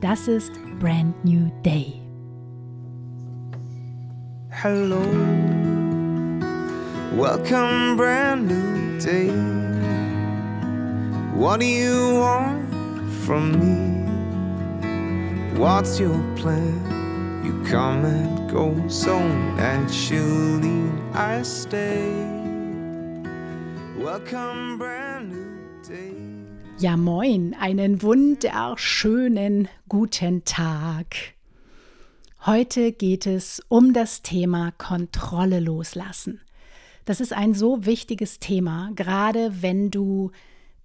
das ist Brand New Day. Hello, welcome, brand new day. What do you want from me? What's your plan? You come and go so naturally. I stay. Welcome, brand new day. Ja, moin, einen wunderschönen guten Tag. Heute geht es um das Thema Kontrolle loslassen. Das ist ein so wichtiges Thema, gerade wenn du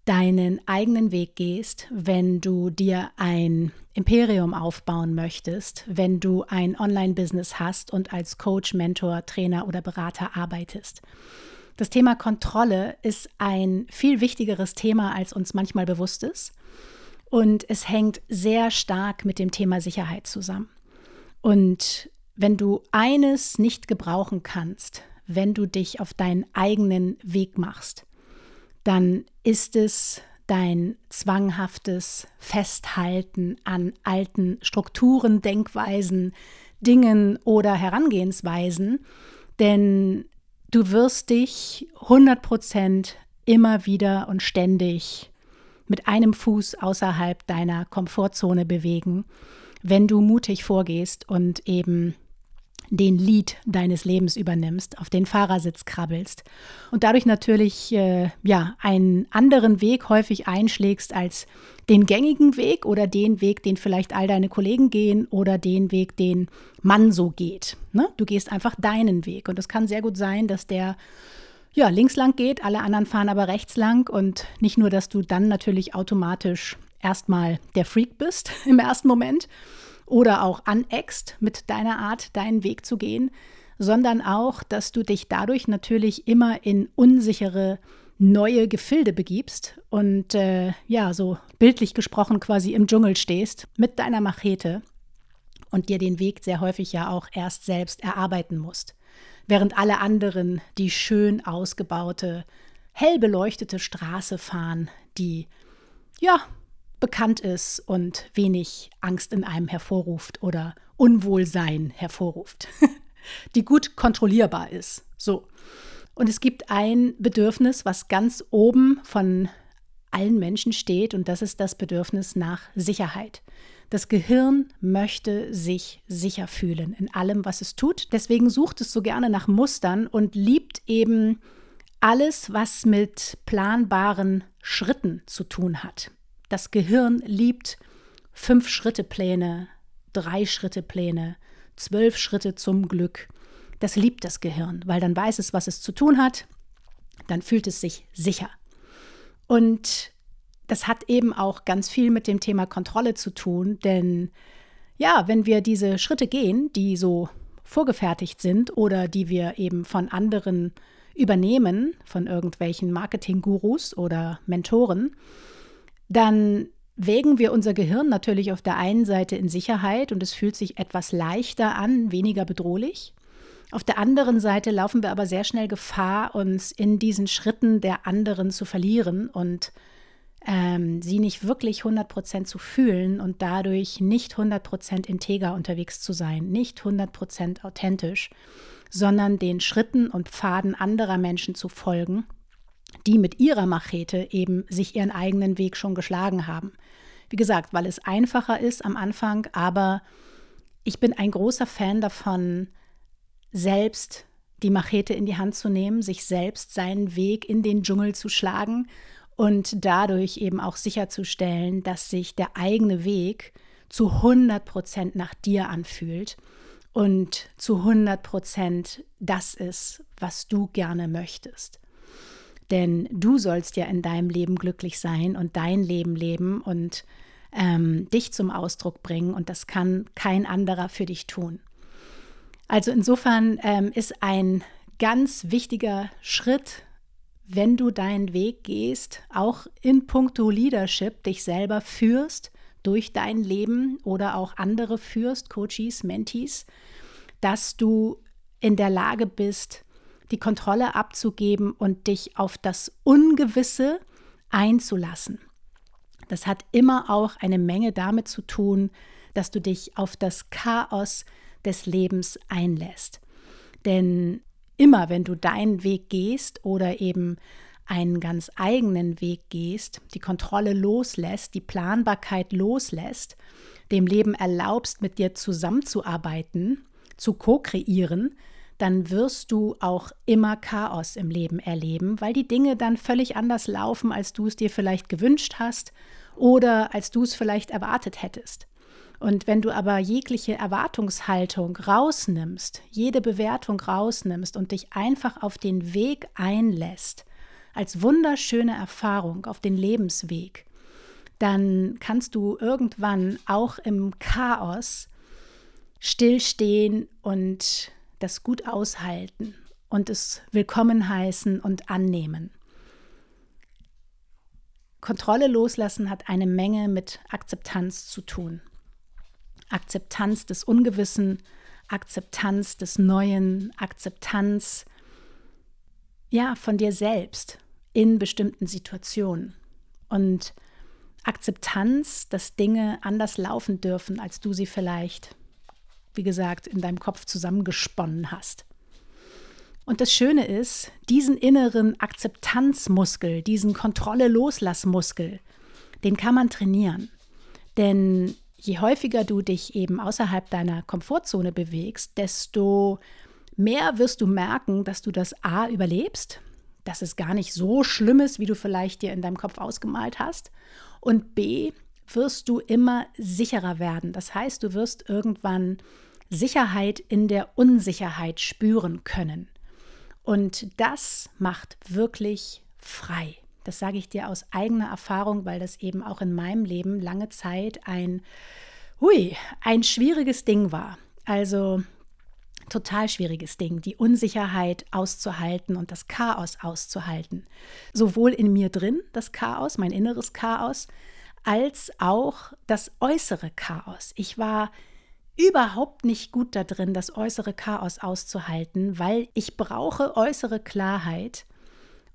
deinen eigenen Weg gehst, wenn du dir ein Imperium aufbauen möchtest, wenn du ein Online-Business hast und als Coach, Mentor, Trainer oder Berater arbeitest. Das Thema Kontrolle ist ein viel wichtigeres Thema, als uns manchmal bewusst ist. Und es hängt sehr stark mit dem Thema Sicherheit zusammen. Und wenn du eines nicht gebrauchen kannst, wenn du dich auf deinen eigenen Weg machst, dann ist es dein zwanghaftes Festhalten an alten Strukturen, Denkweisen, Dingen oder Herangehensweisen, denn du wirst dich 100% immer wieder und ständig mit einem Fuß außerhalb deiner Komfortzone bewegen, wenn du mutig vorgehst und eben den Lied deines Lebens übernimmst, auf den Fahrersitz krabbelst und dadurch natürlich äh, ja einen anderen Weg häufig einschlägst als den gängigen Weg oder den Weg, den vielleicht all deine Kollegen gehen oder den Weg, den man so geht. Ne? Du gehst einfach deinen Weg und es kann sehr gut sein, dass der ja links lang geht, alle anderen fahren aber rechts lang und nicht nur, dass du dann natürlich automatisch erstmal der Freak bist im ersten Moment, oder auch aneckst mit deiner Art, deinen Weg zu gehen, sondern auch, dass du dich dadurch natürlich immer in unsichere neue Gefilde begibst und äh, ja, so bildlich gesprochen quasi im Dschungel stehst mit deiner Machete und dir den Weg sehr häufig ja auch erst selbst erarbeiten musst. Während alle anderen die schön ausgebaute, hell beleuchtete Straße fahren, die ja bekannt ist und wenig Angst in einem hervorruft oder Unwohlsein hervorruft, die gut kontrollierbar ist. So. Und es gibt ein Bedürfnis, was ganz oben von allen Menschen steht, und das ist das Bedürfnis nach Sicherheit. Das Gehirn möchte sich sicher fühlen in allem, was es tut. Deswegen sucht es so gerne nach Mustern und liebt eben alles, was mit planbaren Schritten zu tun hat. Das Gehirn liebt Fünf-Schritte-Pläne, Drei-Schritte-Pläne, zwölf Schritte zum Glück. Das liebt das Gehirn, weil dann weiß es, was es zu tun hat, dann fühlt es sich sicher. Und das hat eben auch ganz viel mit dem Thema Kontrolle zu tun, denn ja, wenn wir diese Schritte gehen, die so vorgefertigt sind oder die wir eben von anderen übernehmen, von irgendwelchen Marketing-Gurus oder Mentoren, dann wägen wir unser Gehirn natürlich auf der einen Seite in Sicherheit und es fühlt sich etwas leichter an, weniger bedrohlich. Auf der anderen Seite laufen wir aber sehr schnell Gefahr, uns in diesen Schritten der anderen zu verlieren und ähm, sie nicht wirklich 100% zu fühlen und dadurch nicht 100% integer unterwegs zu sein, nicht 100% authentisch, sondern den Schritten und Pfaden anderer Menschen zu folgen die mit ihrer Machete eben sich ihren eigenen Weg schon geschlagen haben. Wie gesagt, weil es einfacher ist am Anfang, aber ich bin ein großer Fan davon, selbst die Machete in die Hand zu nehmen, sich selbst seinen Weg in den Dschungel zu schlagen und dadurch eben auch sicherzustellen, dass sich der eigene Weg zu 100 Prozent nach dir anfühlt und zu 100 Prozent das ist, was du gerne möchtest. Denn du sollst ja in deinem Leben glücklich sein und dein Leben leben. Und ähm, dich zum Ausdruck bringen und das kann kein anderer für dich tun. Also insofern ähm, ist ein ganz wichtiger Schritt, wenn du deinen Weg gehst, auch in puncto Leadership, dich selber führst durch dein Leben oder auch andere führst, Coaches, Mentees, dass du in der Lage bist, die Kontrolle abzugeben und dich auf das Ungewisse einzulassen. Das hat immer auch eine Menge damit zu tun, dass du dich auf das Chaos des Lebens einlässt. Denn immer wenn du deinen Weg gehst oder eben einen ganz eigenen Weg gehst, die Kontrolle loslässt, die Planbarkeit loslässt, dem Leben erlaubst, mit dir zusammenzuarbeiten, zu ko-kreieren, dann wirst du auch immer Chaos im Leben erleben, weil die Dinge dann völlig anders laufen, als du es dir vielleicht gewünscht hast oder als du es vielleicht erwartet hättest. Und wenn du aber jegliche Erwartungshaltung rausnimmst, jede Bewertung rausnimmst und dich einfach auf den Weg einlässt, als wunderschöne Erfahrung auf den Lebensweg, dann kannst du irgendwann auch im Chaos stillstehen und das gut aushalten und es willkommen heißen und annehmen. Kontrolle loslassen hat eine Menge mit Akzeptanz zu tun. Akzeptanz des Ungewissen, Akzeptanz des Neuen, Akzeptanz ja von dir selbst in bestimmten Situationen und Akzeptanz, dass Dinge anders laufen dürfen, als du sie vielleicht wie gesagt, in deinem Kopf zusammengesponnen hast. Und das Schöne ist, diesen inneren Akzeptanzmuskel, diesen Kontrolle-Loslassmuskel, den kann man trainieren. Denn je häufiger du dich eben außerhalb deiner Komfortzone bewegst, desto mehr wirst du merken, dass du das A überlebst, dass es gar nicht so schlimm ist, wie du vielleicht dir in deinem Kopf ausgemalt hast. Und B, wirst du immer sicherer werden. Das heißt, du wirst irgendwann Sicherheit in der Unsicherheit spüren können. Und das macht wirklich frei. Das sage ich dir aus eigener Erfahrung, weil das eben auch in meinem Leben lange Zeit ein, hui, ein schwieriges Ding war. Also total schwieriges Ding, die Unsicherheit auszuhalten und das Chaos auszuhalten. Sowohl in mir drin, das Chaos, mein inneres Chaos, als auch das äußere Chaos. Ich war überhaupt nicht gut da drin, das äußere Chaos auszuhalten, weil ich brauche äußere Klarheit,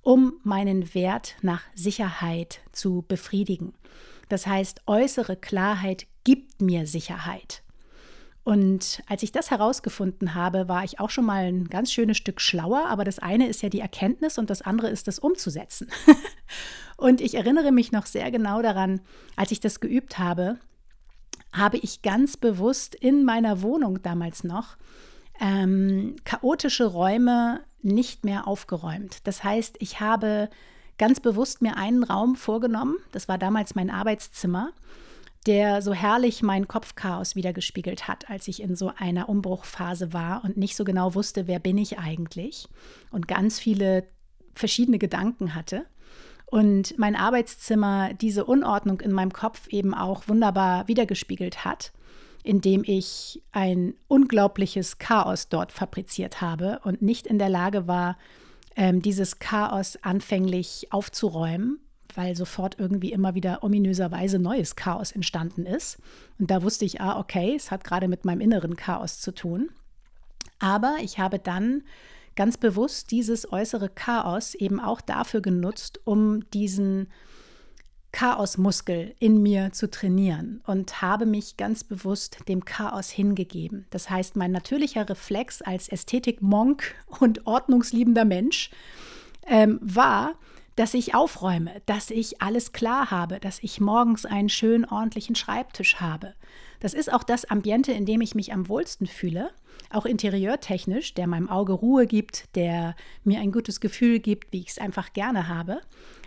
um meinen Wert nach Sicherheit zu befriedigen. Das heißt, äußere Klarheit gibt mir Sicherheit. Und als ich das herausgefunden habe, war ich auch schon mal ein ganz schönes Stück schlauer, aber das eine ist ja die Erkenntnis und das andere ist das umzusetzen. und ich erinnere mich noch sehr genau daran, als ich das geübt habe, habe ich ganz bewusst in meiner Wohnung damals noch ähm, chaotische Räume nicht mehr aufgeräumt. Das heißt, ich habe ganz bewusst mir einen Raum vorgenommen, das war damals mein Arbeitszimmer, der so herrlich mein Kopfchaos wiedergespiegelt hat, als ich in so einer Umbruchphase war und nicht so genau wusste, wer bin ich eigentlich und ganz viele verschiedene Gedanken hatte. Und mein Arbeitszimmer diese Unordnung in meinem Kopf eben auch wunderbar wiedergespiegelt hat, indem ich ein unglaubliches Chaos dort fabriziert habe und nicht in der Lage war, ähm, dieses Chaos anfänglich aufzuräumen weil sofort irgendwie immer wieder ominöserweise neues Chaos entstanden ist. Und da wusste ich, ah, okay, es hat gerade mit meinem inneren Chaos zu tun. Aber ich habe dann ganz bewusst dieses äußere Chaos eben auch dafür genutzt, um diesen Chaosmuskel in mir zu trainieren und habe mich ganz bewusst dem Chaos hingegeben. Das heißt, mein natürlicher Reflex als Ästhetik-Monk und ordnungsliebender Mensch ähm, war, dass ich aufräume, dass ich alles klar habe, dass ich morgens einen schönen, ordentlichen Schreibtisch habe. Das ist auch das Ambiente, in dem ich mich am wohlsten fühle, auch interieurtechnisch, der meinem Auge Ruhe gibt, der mir ein gutes Gefühl gibt, wie ich es einfach gerne habe.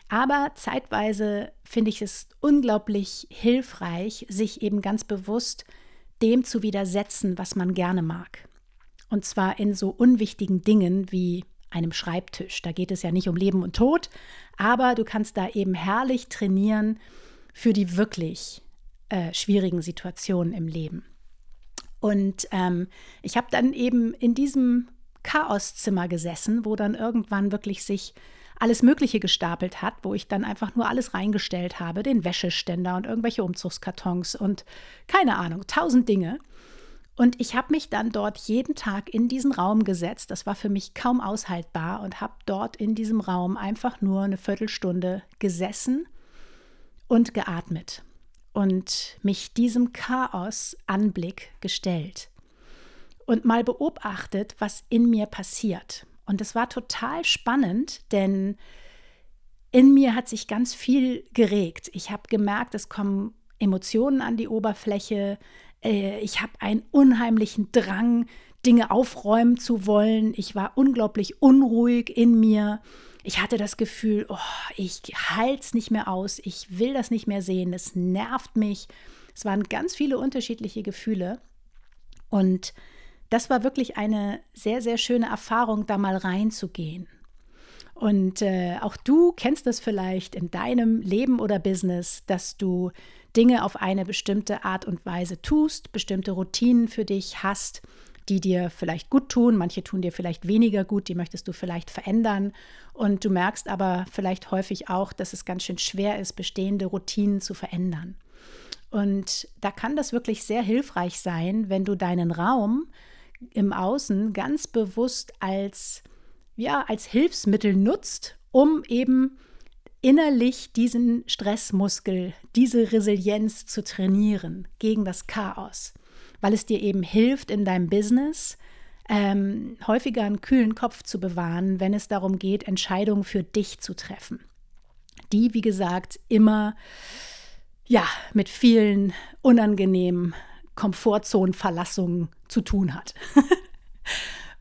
Aber zeitweise finde ich es unglaublich hilfreich, sich eben ganz bewusst dem zu widersetzen, was man gerne mag. Und zwar in so unwichtigen Dingen wie einem Schreibtisch. Da geht es ja nicht um Leben und Tod, aber du kannst da eben herrlich trainieren für die wirklich äh, schwierigen Situationen im Leben. Und ähm, ich habe dann eben in diesem Chaoszimmer gesessen, wo dann irgendwann wirklich sich alles Mögliche gestapelt hat, wo ich dann einfach nur alles reingestellt habe, den Wäscheständer und irgendwelche Umzugskartons und keine Ahnung, tausend Dinge. Und ich habe mich dann dort jeden Tag in diesen Raum gesetzt. Das war für mich kaum aushaltbar und habe dort in diesem Raum einfach nur eine Viertelstunde gesessen und geatmet und mich diesem Chaos-Anblick gestellt und mal beobachtet, was in mir passiert. Und es war total spannend, denn in mir hat sich ganz viel geregt. Ich habe gemerkt, es kommen Emotionen an die Oberfläche. Äh, ich habe einen unheimlichen Drang, Dinge aufräumen zu wollen. Ich war unglaublich unruhig in mir. Ich hatte das Gefühl, oh, ich halte es nicht mehr aus. Ich will das nicht mehr sehen. Es nervt mich. Es waren ganz viele unterschiedliche Gefühle. Und das war wirklich eine sehr, sehr schöne Erfahrung, da mal reinzugehen. Und äh, auch du kennst es vielleicht in deinem Leben oder Business, dass du Dinge auf eine bestimmte Art und Weise tust, bestimmte Routinen für dich hast, die dir vielleicht gut tun, manche tun dir vielleicht weniger gut, die möchtest du vielleicht verändern. Und du merkst aber vielleicht häufig auch, dass es ganz schön schwer ist, bestehende Routinen zu verändern. Und da kann das wirklich sehr hilfreich sein, wenn du deinen Raum im Außen ganz bewusst als, ja, als Hilfsmittel nutzt, um eben innerlich diesen Stressmuskel, diese Resilienz zu trainieren gegen das Chaos, weil es dir eben hilft in deinem Business, ähm, häufiger einen kühlen Kopf zu bewahren, wenn es darum geht, Entscheidungen für dich zu treffen. Die, wie gesagt, immer ja, mit vielen unangenehmen Komfortzonenverlassung zu tun hat.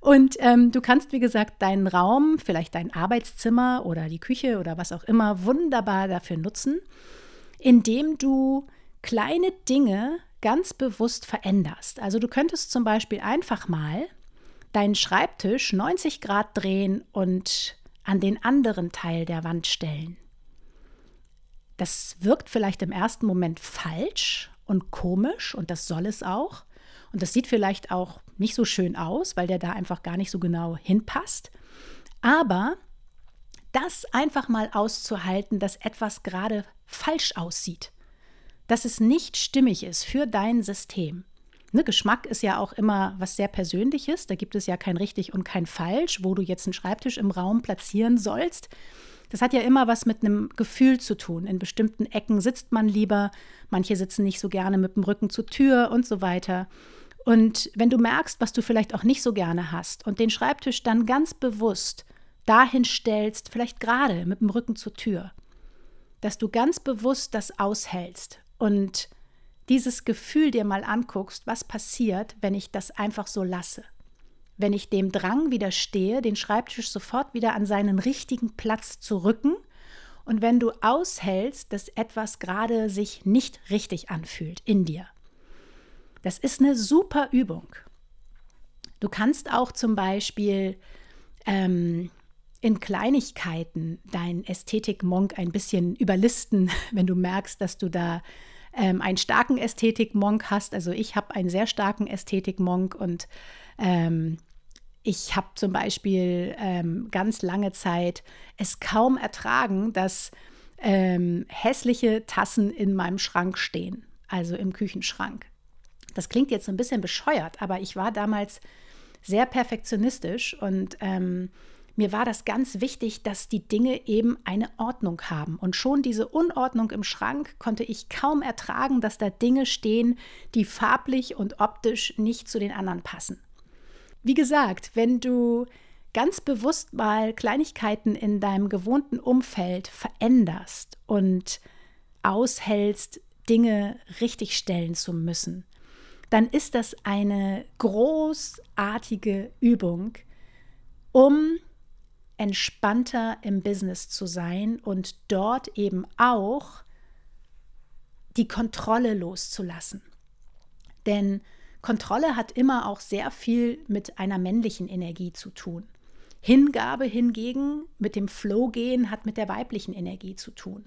Und ähm, du kannst, wie gesagt, deinen Raum, vielleicht dein Arbeitszimmer oder die Küche oder was auch immer, wunderbar dafür nutzen, indem du kleine Dinge ganz bewusst veränderst. Also du könntest zum Beispiel einfach mal deinen Schreibtisch 90 Grad drehen und an den anderen Teil der Wand stellen. Das wirkt vielleicht im ersten Moment falsch und komisch und das soll es auch. Und das sieht vielleicht auch nicht so schön aus, weil der da einfach gar nicht so genau hinpasst. Aber das einfach mal auszuhalten, dass etwas gerade falsch aussieht, dass es nicht stimmig ist für dein System. Ne, Geschmack ist ja auch immer was sehr Persönliches. Da gibt es ja kein richtig und kein falsch, wo du jetzt einen Schreibtisch im Raum platzieren sollst. Das hat ja immer was mit einem Gefühl zu tun. In bestimmten Ecken sitzt man lieber, manche sitzen nicht so gerne mit dem Rücken zur Tür und so weiter. Und wenn du merkst, was du vielleicht auch nicht so gerne hast und den Schreibtisch dann ganz bewusst dahin stellst, vielleicht gerade mit dem Rücken zur Tür, dass du ganz bewusst das aushältst und dieses Gefühl dir mal anguckst, was passiert, wenn ich das einfach so lasse wenn ich dem Drang widerstehe, den Schreibtisch sofort wieder an seinen richtigen Platz zu rücken und wenn du aushältst, dass etwas gerade sich nicht richtig anfühlt in dir. Das ist eine super Übung. Du kannst auch zum Beispiel ähm, in Kleinigkeiten deinen Ästhetik-Monk ein bisschen überlisten, wenn du merkst, dass du da ähm, einen starken Ästhetik-Monk hast. Also ich habe einen sehr starken Ästhetik-Monk und ähm, ich habe zum Beispiel ähm, ganz lange Zeit es kaum ertragen, dass ähm, hässliche Tassen in meinem Schrank stehen, also im Küchenschrank. Das klingt jetzt ein bisschen bescheuert, aber ich war damals sehr perfektionistisch und ähm, mir war das ganz wichtig, dass die Dinge eben eine Ordnung haben. Und schon diese Unordnung im Schrank konnte ich kaum ertragen, dass da Dinge stehen, die farblich und optisch nicht zu den anderen passen. Wie gesagt, wenn du ganz bewusst mal Kleinigkeiten in deinem gewohnten Umfeld veränderst und aushältst, Dinge richtigstellen zu müssen, dann ist das eine großartige Übung, um entspannter im Business zu sein und dort eben auch die Kontrolle loszulassen. Denn Kontrolle hat immer auch sehr viel mit einer männlichen Energie zu tun. Hingabe hingegen mit dem Flow gehen hat mit der weiblichen Energie zu tun.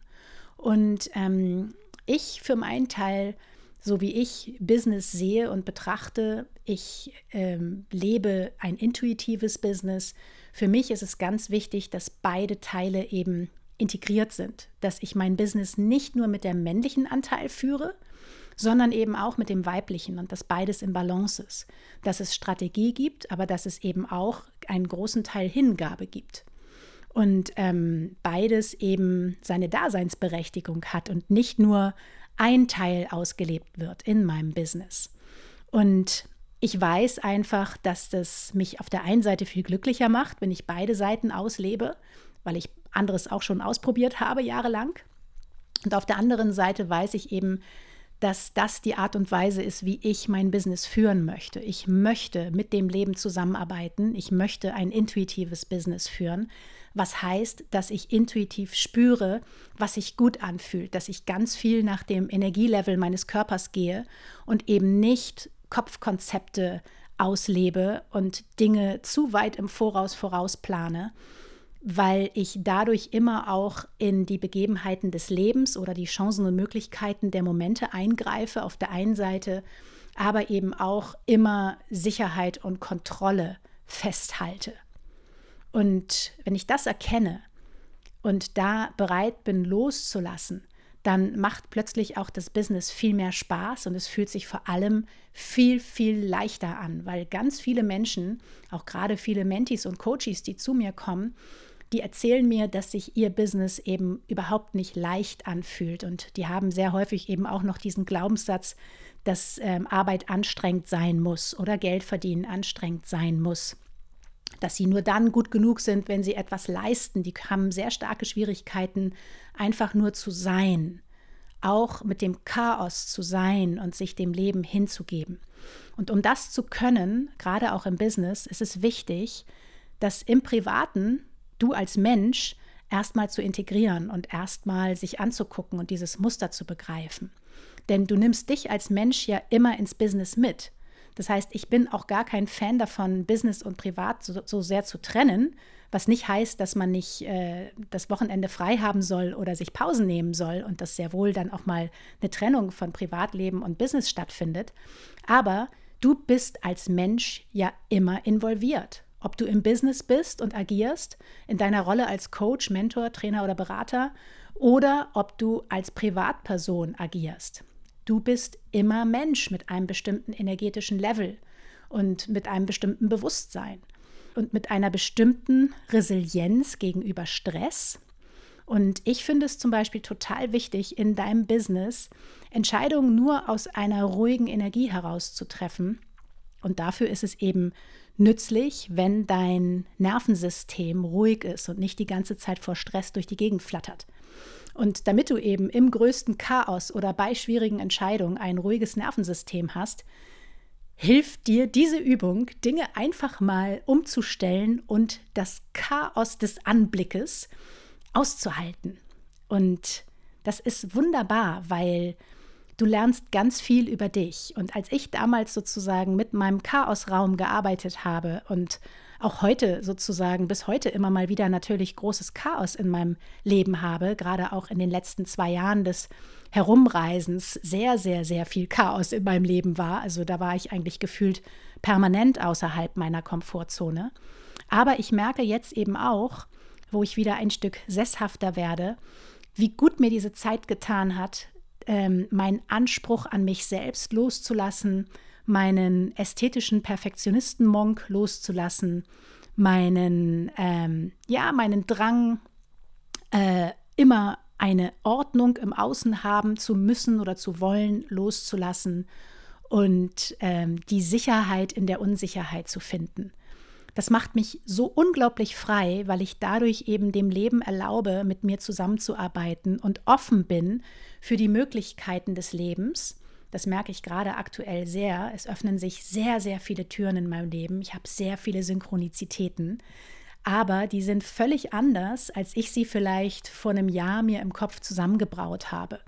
Und ähm, ich für meinen Teil, so wie ich Business sehe und betrachte, ich ähm, lebe ein intuitives Business. Für mich ist es ganz wichtig, dass beide Teile eben integriert sind, dass ich mein Business nicht nur mit dem männlichen Anteil führe, sondern eben auch mit dem weiblichen und dass beides im Balance ist, dass es Strategie gibt, aber dass es eben auch einen großen Teil Hingabe gibt und ähm, beides eben seine Daseinsberechtigung hat und nicht nur ein Teil ausgelebt wird in meinem Business. Und ich weiß einfach, dass das mich auf der einen Seite viel glücklicher macht, wenn ich beide Seiten auslebe, weil ich anderes auch schon ausprobiert habe jahrelang. Und auf der anderen Seite weiß ich eben, dass das die Art und Weise ist, wie ich mein Business führen möchte. Ich möchte mit dem Leben zusammenarbeiten. Ich möchte ein intuitives Business führen, was heißt, dass ich intuitiv spüre, was sich gut anfühlt, dass ich ganz viel nach dem Energielevel meines Körpers gehe und eben nicht Kopfkonzepte auslebe und Dinge zu weit im Voraus vorausplane, weil ich dadurch immer auch in die Begebenheiten des Lebens oder die Chancen und Möglichkeiten der Momente eingreife auf der einen Seite, aber eben auch immer Sicherheit und Kontrolle festhalte. Und wenn ich das erkenne und da bereit bin loszulassen, dann macht plötzlich auch das Business viel mehr Spaß und es fühlt sich vor allem viel, viel leichter an, weil ganz viele Menschen, auch gerade viele Mentis und Coaches, die zu mir kommen, die erzählen mir, dass sich ihr Business eben überhaupt nicht leicht anfühlt. Und die haben sehr häufig eben auch noch diesen Glaubenssatz, dass ähm, Arbeit anstrengend sein muss oder Geld verdienen anstrengend sein muss. Dass sie nur dann gut genug sind, wenn sie etwas leisten. Die haben sehr starke Schwierigkeiten, einfach nur zu sein. Auch mit dem Chaos zu sein und sich dem Leben hinzugeben. Und um das zu können, gerade auch im Business, ist es wichtig, dass im Privaten du als Mensch erstmal zu integrieren und erstmal sich anzugucken und dieses Muster zu begreifen. Denn du nimmst dich als Mensch ja immer ins Business mit. Das heißt, ich bin auch gar kein Fan davon, Business und Privat so, so sehr zu trennen, was nicht heißt, dass man nicht äh, das Wochenende frei haben soll oder sich Pausen nehmen soll und dass sehr wohl dann auch mal eine Trennung von Privatleben und Business stattfindet. Aber du bist als Mensch ja immer involviert. Ob du im Business bist und agierst, in deiner Rolle als Coach, Mentor, Trainer oder Berater, oder ob du als Privatperson agierst. Du bist immer Mensch mit einem bestimmten energetischen Level und mit einem bestimmten Bewusstsein und mit einer bestimmten Resilienz gegenüber Stress. Und ich finde es zum Beispiel total wichtig, in deinem Business Entscheidungen nur aus einer ruhigen Energie heraus zu treffen. Und dafür ist es eben nützlich, wenn dein Nervensystem ruhig ist und nicht die ganze Zeit vor Stress durch die Gegend flattert. Und damit du eben im größten Chaos oder bei schwierigen Entscheidungen ein ruhiges Nervensystem hast, hilft dir diese Übung, Dinge einfach mal umzustellen und das Chaos des Anblickes auszuhalten. Und das ist wunderbar, weil Du lernst ganz viel über dich. Und als ich damals sozusagen mit meinem Chaosraum gearbeitet habe und auch heute sozusagen bis heute immer mal wieder natürlich großes Chaos in meinem Leben habe, gerade auch in den letzten zwei Jahren des Herumreisens sehr, sehr, sehr viel Chaos in meinem Leben war. Also da war ich eigentlich gefühlt permanent außerhalb meiner Komfortzone. Aber ich merke jetzt eben auch, wo ich wieder ein Stück sesshafter werde, wie gut mir diese Zeit getan hat, ähm, meinen Anspruch an mich selbst loszulassen, meinen ästhetischen Perfektionisten-Monk loszulassen, meinen, ähm, ja, meinen Drang, äh, immer eine Ordnung im Außen haben zu müssen oder zu wollen, loszulassen und ähm, die Sicherheit in der Unsicherheit zu finden. Das macht mich so unglaublich frei, weil ich dadurch eben dem Leben erlaube, mit mir zusammenzuarbeiten und offen bin für die Möglichkeiten des Lebens. Das merke ich gerade aktuell sehr. Es öffnen sich sehr, sehr viele Türen in meinem Leben. Ich habe sehr viele Synchronizitäten. Aber die sind völlig anders, als ich sie vielleicht vor einem Jahr mir im Kopf zusammengebraut habe.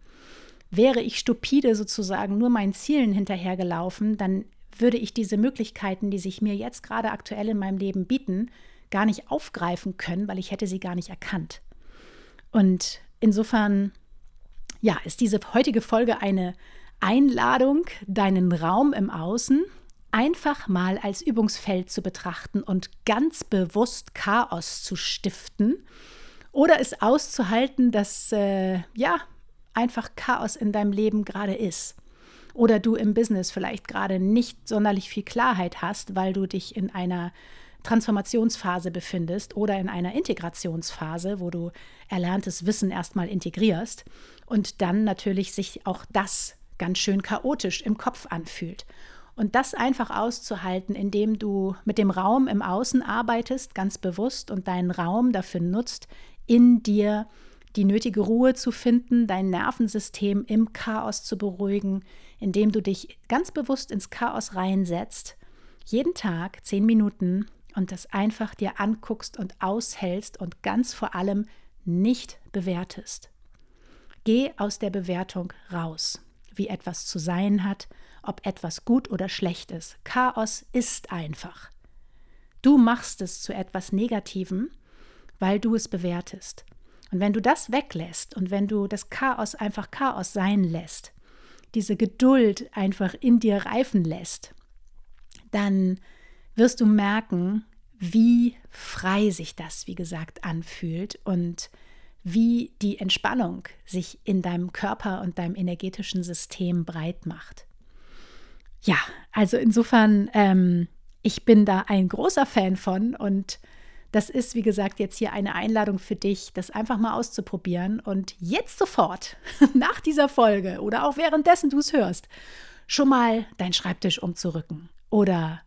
Wäre ich stupide sozusagen nur meinen Zielen hinterhergelaufen, dann würde ich diese Möglichkeiten, die sich mir jetzt gerade aktuell in meinem Leben bieten, gar nicht aufgreifen können, weil ich hätte sie gar nicht erkannt. Und insofern, ja, ist diese heutige Folge eine Einladung, deinen Raum im Außen einfach mal als Übungsfeld zu betrachten und ganz bewusst Chaos zu stiften oder es auszuhalten, dass äh, ja einfach Chaos in deinem Leben gerade ist. Oder du im Business vielleicht gerade nicht sonderlich viel Klarheit hast, weil du dich in einer Transformationsphase befindest oder in einer Integrationsphase, wo du erlerntes Wissen erstmal integrierst und dann natürlich sich auch das ganz schön chaotisch im Kopf anfühlt. Und das einfach auszuhalten, indem du mit dem Raum im Außen arbeitest, ganz bewusst und deinen Raum dafür nutzt, in dir die nötige Ruhe zu finden, dein Nervensystem im Chaos zu beruhigen, indem du dich ganz bewusst ins Chaos reinsetzt, jeden Tag zehn Minuten und das einfach dir anguckst und aushältst und ganz vor allem nicht bewertest. Geh aus der Bewertung raus, wie etwas zu sein hat, ob etwas gut oder schlecht ist. Chaos ist einfach. Du machst es zu etwas Negativem, weil du es bewertest. Und wenn du das weglässt und wenn du das Chaos einfach Chaos sein lässt, diese Geduld einfach in dir reifen lässt, dann wirst du merken, wie frei sich das, wie gesagt, anfühlt und wie die Entspannung sich in deinem Körper und deinem energetischen System breit macht. Ja, also insofern, ähm, ich bin da ein großer Fan von und das ist, wie gesagt, jetzt hier eine Einladung für dich, das einfach mal auszuprobieren und jetzt sofort nach dieser Folge oder auch währenddessen du es hörst, schon mal deinen Schreibtisch umzurücken oder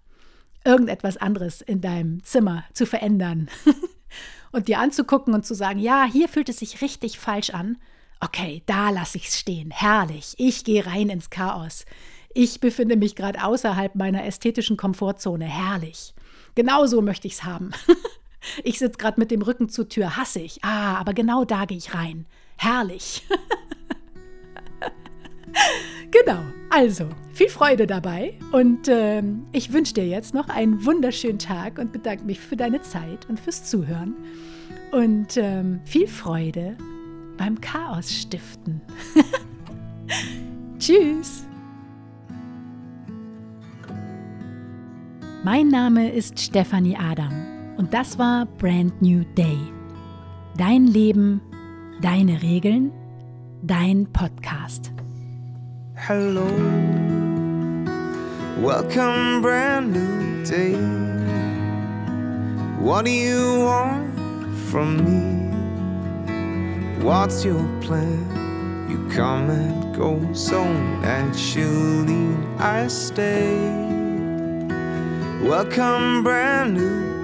irgendetwas anderes in deinem Zimmer zu verändern und dir anzugucken und zu sagen, ja, hier fühlt es sich richtig falsch an. Okay, da lasse ich es stehen. Herrlich. Ich gehe rein ins Chaos. Ich befinde mich gerade außerhalb meiner ästhetischen Komfortzone. Herrlich. Genauso möchte ich es haben. ich sitze gerade mit dem Rücken zur Tür. Hasse ich. Ah, aber genau da gehe ich rein. Herrlich. genau. Also, viel Freude dabei und äh, ich wünsche dir jetzt noch einen wunderschönen Tag und bedanke mich für deine Zeit und fürs Zuhören. Und äh, viel Freude beim Chaos stiften. Tschüss. Mein Name ist Stefanie Adam und das war Brand New Day. Dein Leben, deine Regeln, dein Podcast. Hello, welcome, brand new day. What do you want from me? What's your plan? You come and go so naturally, I stay. Welcome, brand new